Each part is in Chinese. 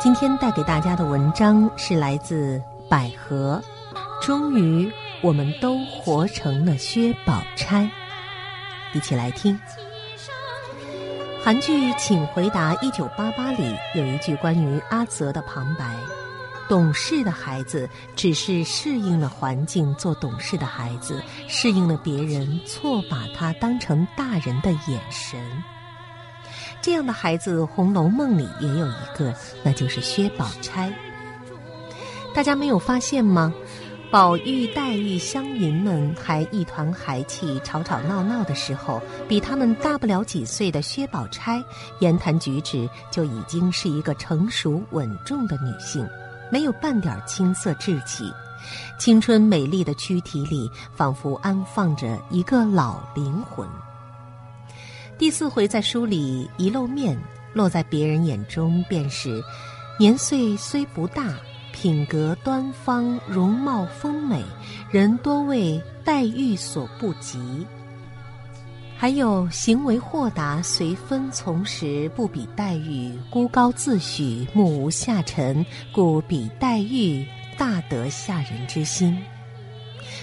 今天带给大家的文章是来自百合。终于，我们都活成了薛宝钗。一起来听。韩剧《请回答一九八八》里有一句关于阿泽的旁白：“懂事的孩子只是适应了环境，做懂事的孩子，适应了别人错把他当成大人的眼神。”这样的孩子，《红楼梦》里也有一个，那就是薛宝钗。大家没有发现吗？宝玉、黛玉、湘云们还一团孩气、吵吵闹闹的时候，比他们大不了几岁的薛宝钗，言谈举止就已经是一个成熟稳重的女性，没有半点青涩稚气，青春美丽的躯体里仿佛安放着一个老灵魂。第四回在书里一露面，落在别人眼中便是年岁虽不大，品格端方，容貌丰美，人多为黛玉所不及。还有行为豁达，随分从时，不比黛玉；孤高自许，目无下尘，故比黛玉大得下人之心。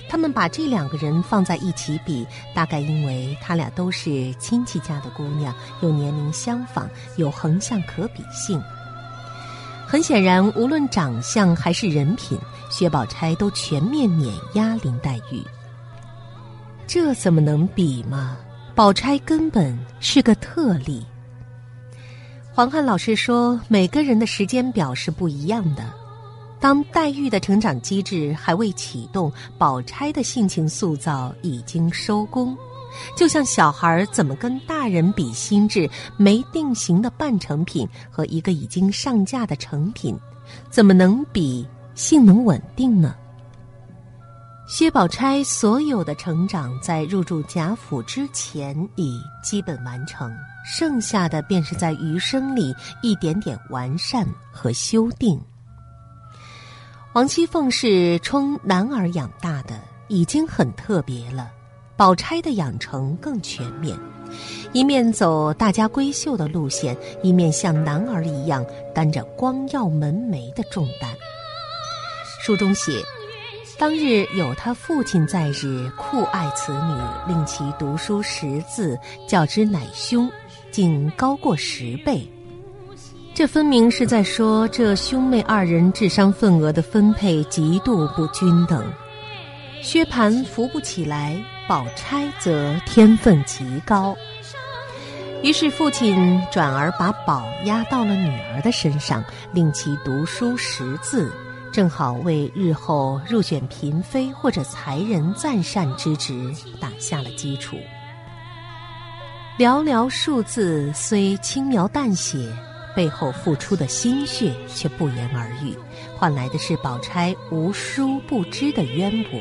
他们把这两个人放在一起比，大概因为他俩都是亲戚家的姑娘，又年龄相仿，有横向可比性。很显然，无论长相还是人品，薛宝钗都全面碾压林黛玉。这怎么能比嘛？宝钗根本是个特例。黄汉老师说，每个人的时间表是不一样的。当黛玉的成长机制还未启动，宝钗的性情塑造已经收工。就像小孩怎么跟大人比心智？没定型的半成品和一个已经上架的成品，怎么能比性能稳定呢？薛宝钗所有的成长在入住贾府之前已基本完成，剩下的便是在余生里一点点完善和修订。王熙凤是冲男儿养大的，已经很特别了。宝钗的养成更全面，一面走大家闺秀的路线，一面像男儿一样担着光耀门楣的重担。书中写，当日有他父亲在日，酷爱此女，令其读书识字，较之乃兄，竟高过十倍。这分明是在说，这兄妹二人智商份额的分配极度不均等。薛蟠扶不起来，宝钗则天分极高。于是父亲转而把宝压到了女儿的身上，令其读书识字，正好为日后入选嫔妃或者才人赞善之职打下了基础。寥寥数字虽轻描淡写。背后付出的心血却不言而喻，换来的是宝钗无书不知的渊博，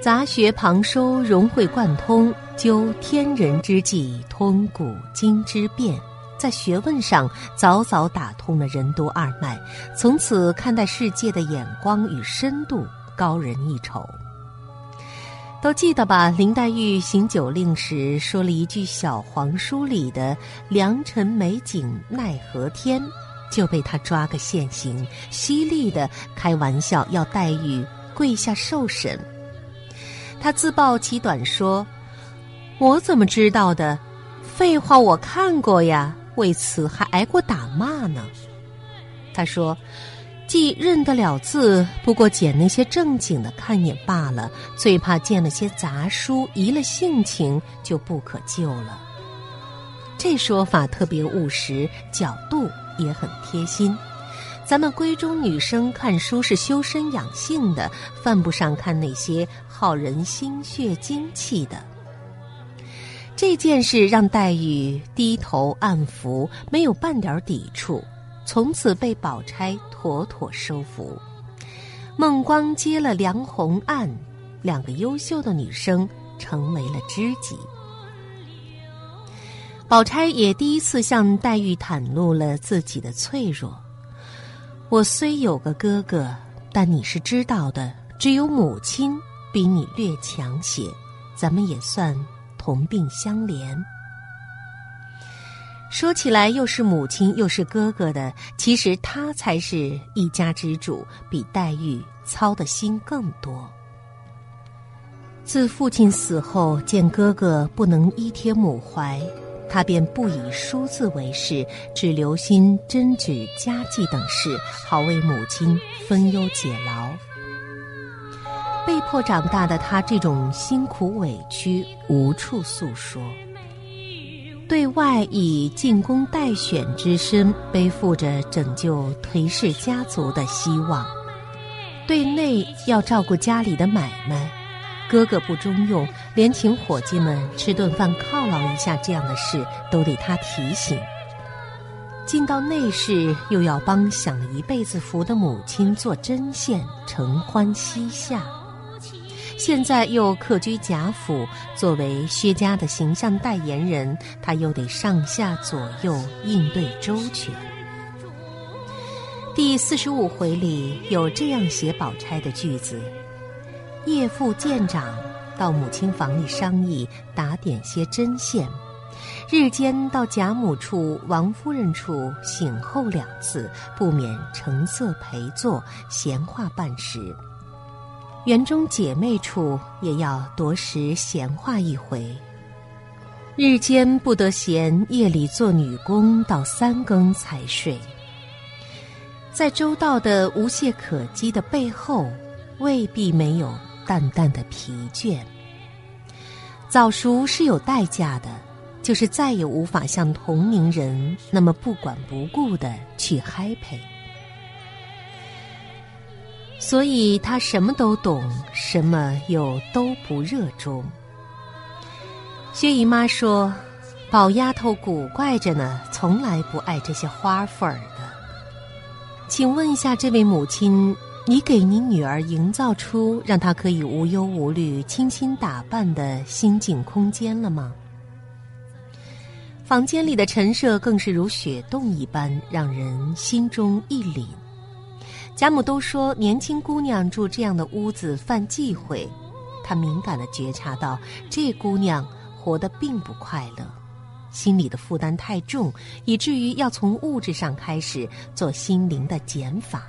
杂学旁收，融会贯通，究天人之际，通古今之变，在学问上早早打通了任督二脉，从此看待世界的眼光与深度高人一筹。都记得吧？林黛玉行酒令时说了一句小黄书里的“良辰美景奈何天”，就被他抓个现行，犀利的开玩笑要黛玉跪下受审。他自曝其短说：“我怎么知道的？废话，我看过呀，为此还挨过打骂呢。”他说。既认得了字，不过捡那些正经的看也罢了，最怕见了些杂书，移了性情就不可救了。这说法特别务实，角度也很贴心。咱们闺中女生看书是修身养性的，犯不上看那些耗人心血精气的。这件事让黛玉低头暗服，没有半点抵触。从此被宝钗妥妥收服，孟光接了梁红案，两个优秀的女生成为了知己。宝钗也第一次向黛玉袒露了自己的脆弱。我虽有个哥哥，但你是知道的，只有母亲比你略强些，咱们也算同病相怜。说起来又是母亲又是哥哥的，其实他才是一家之主，比黛玉操的心更多。自父亲死后，见哥哥不能依贴母怀，他便不以书字为事，只留心针纸家计等事，好为母亲分忧解劳。被迫长大的他，这种辛苦委屈无处诉说。对外以进宫待选之身，背负着拯救颓势家族的希望；对内要照顾家里的买卖，哥哥不中用，连请伙计们吃顿饭犒劳一下这样的事，都得他提醒。进到内室，又要帮享了一辈子福的母亲做针线，承欢膝下。现在又客居贾府，作为薛家的形象代言人，他又得上下左右应对周全。第四十五回里有这样写宝钗的句子：“叶父见长，到母亲房里商议打点些针线，日间到贾母处、王夫人处醒后两次，不免成色陪坐，闲话半时。”园中姐妹处也要多时闲话一回。日间不得闲，夜里做女工到三更才睡。在周到的无懈可击的背后，未必没有淡淡的疲倦。早熟是有代价的，就是再也无法像同龄人那么不管不顾的去嗨陪。所以他什么都懂，什么又都不热衷。薛姨妈说：“宝丫头古怪着呢，从来不爱这些花粉儿的。”请问一下，这位母亲，你给您女儿营造出让她可以无忧无虑、精心打扮的心境空间了吗？房间里的陈设更是如雪洞一般，让人心中一凛。贾母都说年轻姑娘住这样的屋子犯忌讳，她敏感的觉察到这姑娘活得并不快乐，心里的负担太重，以至于要从物质上开始做心灵的减法。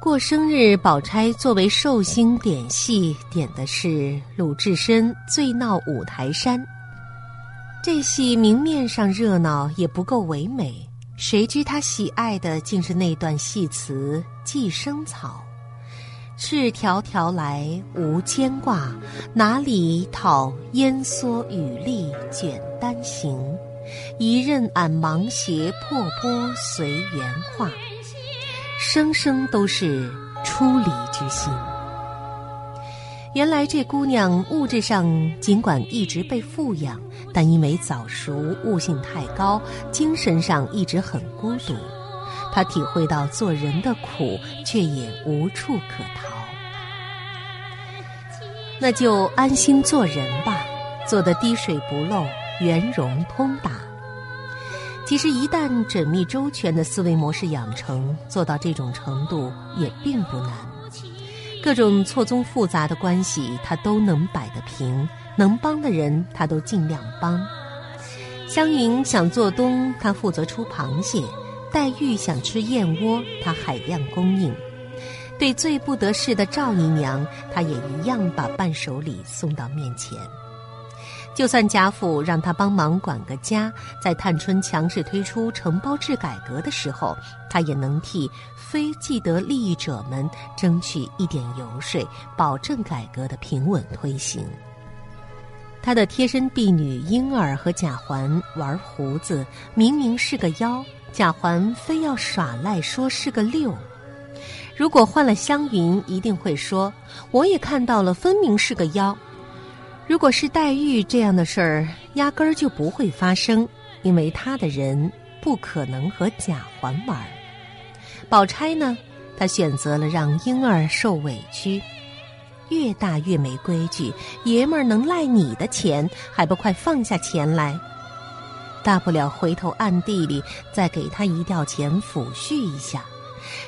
过生日，宝钗作为寿星点戏，点的是鲁智深醉闹五台山。这戏明面上热闹，也不够唯美。谁知他喜爱的竟是那段戏词：“寄生草，赤条条来无牵挂，哪里讨烟蓑雨笠卷单行？一任俺芒鞋破钵随缘化。”声声都是出离之心。原来这姑娘物质上尽管一直被富养，但因为早熟、悟性太高，精神上一直很孤独。她体会到做人的苦，却也无处可逃。那就安心做人吧，做得滴水不漏、圆融通达。其实，一旦缜密周全的思维模式养成，做到这种程度也并不难。各种错综复杂的关系，他都能摆得平；能帮的人，他都尽量帮。湘云想做东，他负责出螃蟹；黛玉想吃燕窝，他海量供应。对最不得势的赵姨娘，他也一样把伴手礼送到面前。就算贾府让他帮忙管个家，在探春强势推出承包制改革的时候，他也能替非既得利益者们争取一点游说，保证改革的平稳推行。他的贴身婢女莺儿和贾环玩胡子，明明是个妖，贾环非要耍赖说是个六。如果换了湘云，一定会说：“我也看到了，分明是个妖。”如果是黛玉这样的事儿，压根儿就不会发生，因为她的人不可能和贾环玩。宝钗呢，她选择了让莺儿受委屈，越大越没规矩，爷们儿能赖你的钱，还不快放下钱来？大不了回头暗地里再给他一吊钱抚恤一下。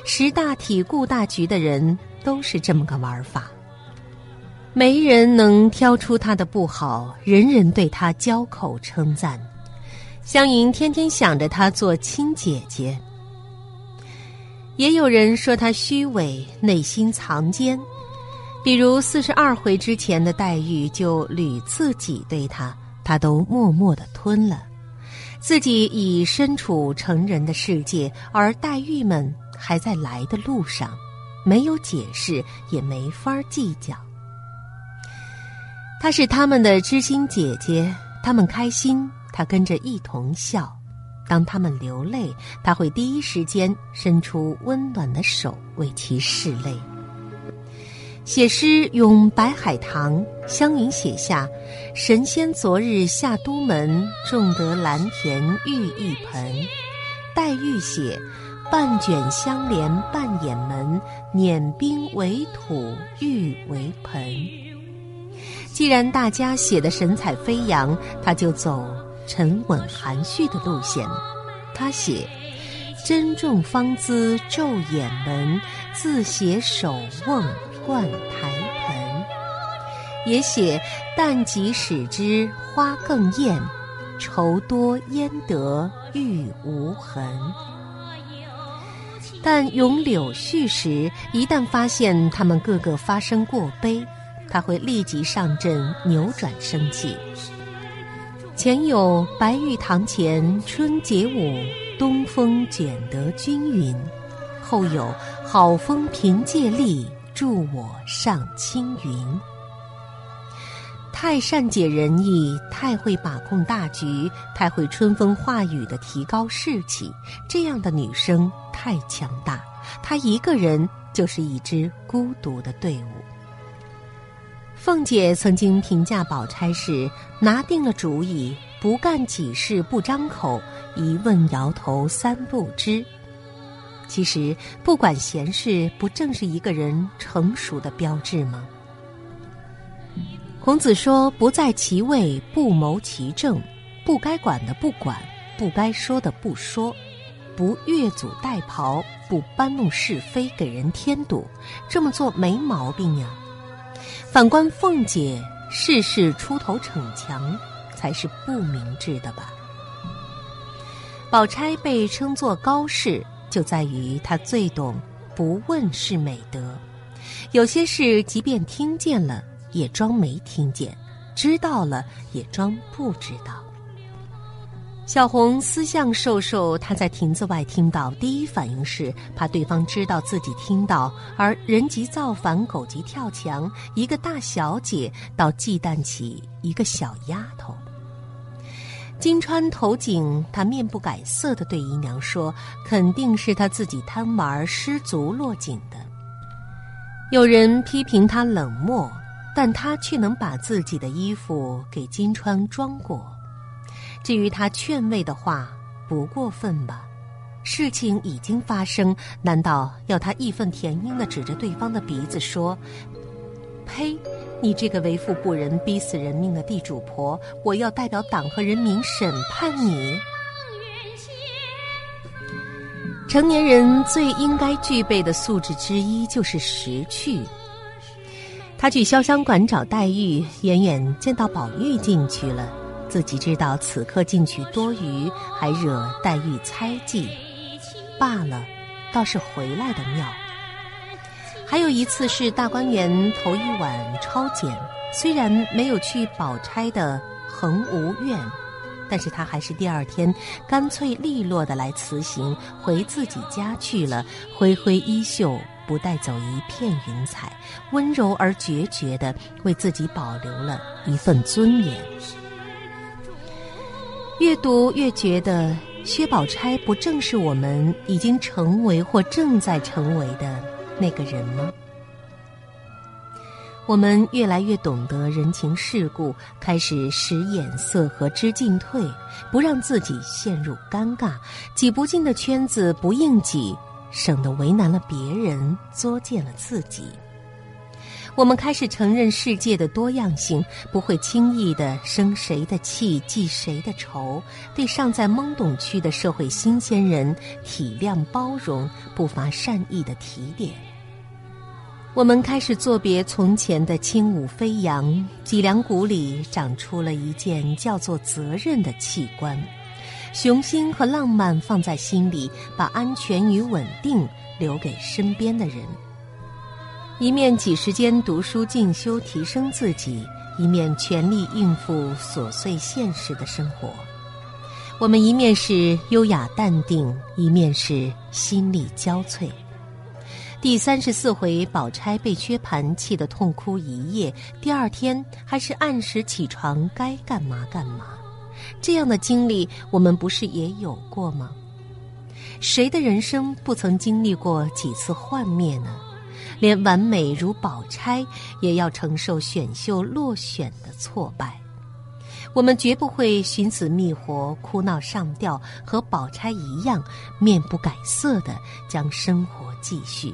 识大体、顾大局的人都是这么个玩法。没人能挑出他的不好，人人对他交口称赞。湘云天天想着她做亲姐姐。也有人说她虚伪，内心藏奸。比如四十二回之前的黛玉就屡次挤兑他，他都默默的吞了。自己已身处成人的世界，而黛玉们还在来的路上，没有解释，也没法计较。她是他们的知心姐姐，他们开心，她跟着一同笑；当他们流泪，她会第一时间伸出温暖的手为其拭泪。写诗咏白海棠，湘云写下：“神仙昨日下都门，种得蓝田玉一盆。”黛玉写：“半卷香帘半掩门，碾冰为土玉为盆。”既然大家写的神采飞扬，他就走沉稳含蓄的路线。他写：“珍重芳姿昼掩门，自携手瓮。”灌台盆，也写淡即使之花更艳，愁多焉得玉无痕。但咏柳絮时，一旦发现他们个个发生过悲，他会立即上阵扭转生气。前有白玉堂前春节舞，东风卷得均匀；后有好风凭借力。助我上青云。太善解人意，太会把控大局，太会春风化雨的提高士气。这样的女生太强大，她一个人就是一支孤独的队伍。凤姐曾经评价宝钗时，拿定了主意，不干己事不张口，一问摇头三不知。其实，不管闲事，不正是一个人成熟的标志吗？孔子说：“不在其位，不谋其政，不该管的不管，不该说的不说，不越俎代庖，不搬弄是非，给人添堵。这么做没毛病呀。”反观凤姐，事事出头逞强，才是不明智的吧？宝钗被称作高士。就在于她最懂不问是美德，有些事即便听见了也装没听见，知道了也装不知道。小红思向瘦瘦，他在亭子外听到，第一反应是怕对方知道自己听到，而人急造反，狗急跳墙，一个大小姐倒忌惮起一个小丫头。金川投井，他面不改色的对姨娘说：“肯定是他自己贪玩失足落井的。”有人批评他冷漠，但他却能把自己的衣服给金川装过。至于他劝慰的话，不过分吧？事情已经发生，难道要他义愤填膺的指着对方的鼻子说：“呸！”你这个为富不仁、逼死人命的地主婆，我要代表党和人民审判你。成年人最应该具备的素质之一就是识趣。他去潇湘馆找黛玉，远远见到宝玉进去了，自己知道此刻进去多余，还惹黛玉猜忌，罢了，倒是回来的妙。还有一次是大观园头一晚抄检，虽然没有去宝钗的恒芜院，但是他还是第二天干脆利落的来辞行，回自己家去了，挥挥衣袖，不带走一片云彩，温柔而决绝的为自己保留了一份尊严。越读越觉得，薛宝钗不正是我们已经成为或正在成为的？那个人吗？我们越来越懂得人情世故，开始使眼色和知进退，不让自己陷入尴尬，挤不进的圈子不硬挤，省得为难了别人，作践了自己。我们开始承认世界的多样性，不会轻易的生谁的气，记谁的仇。对尚在懵懂区的社会新鲜人，体谅包容，不乏善意的提点。我们开始作别从前的轻舞飞扬，脊梁骨里长出了一件叫做责任的器官。雄心和浪漫放在心里，把安全与稳定留给身边的人。一面挤时间读书进修，提升自己；一面全力应付琐碎现实的生活。我们一面是优雅淡定，一面是心力交瘁。第三十四回，宝钗被薛蟠，气得痛哭一夜。第二天还是按时起床，该干嘛干嘛。这样的经历，我们不是也有过吗？谁的人生不曾经历过几次幻灭呢？连完美如宝钗，也要承受选秀落选的挫败。我们绝不会寻死觅活、哭闹上吊，和宝钗一样，面不改色的将生活继续。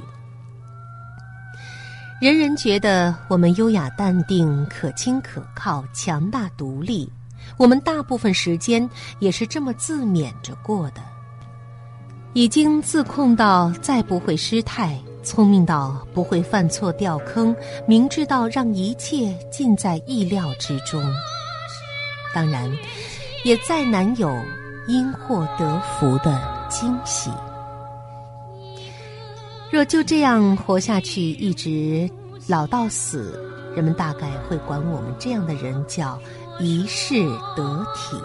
人人觉得我们优雅淡定、可亲可靠、强大独立，我们大部分时间也是这么自勉着过的。已经自控到再不会失态，聪明到不会犯错掉坑，明智到让一切尽在意料之中。当然，也再难有因祸得福的惊喜。若就这样活下去，一直老到死，人们大概会管我们这样的人叫一世得体。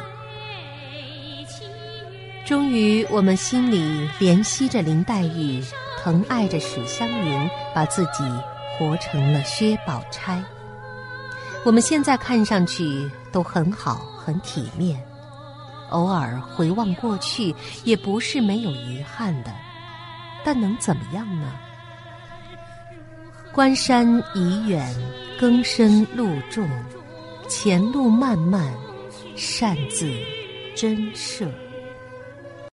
终于，我们心里怜惜着林黛玉，疼爱着史湘云，把自己活成了薛宝钗。我们现在看上去都很好，很体面，偶尔回望过去，也不是没有遗憾的。但能怎么样呢？关山已远，更深路重，前路漫漫，擅自真设。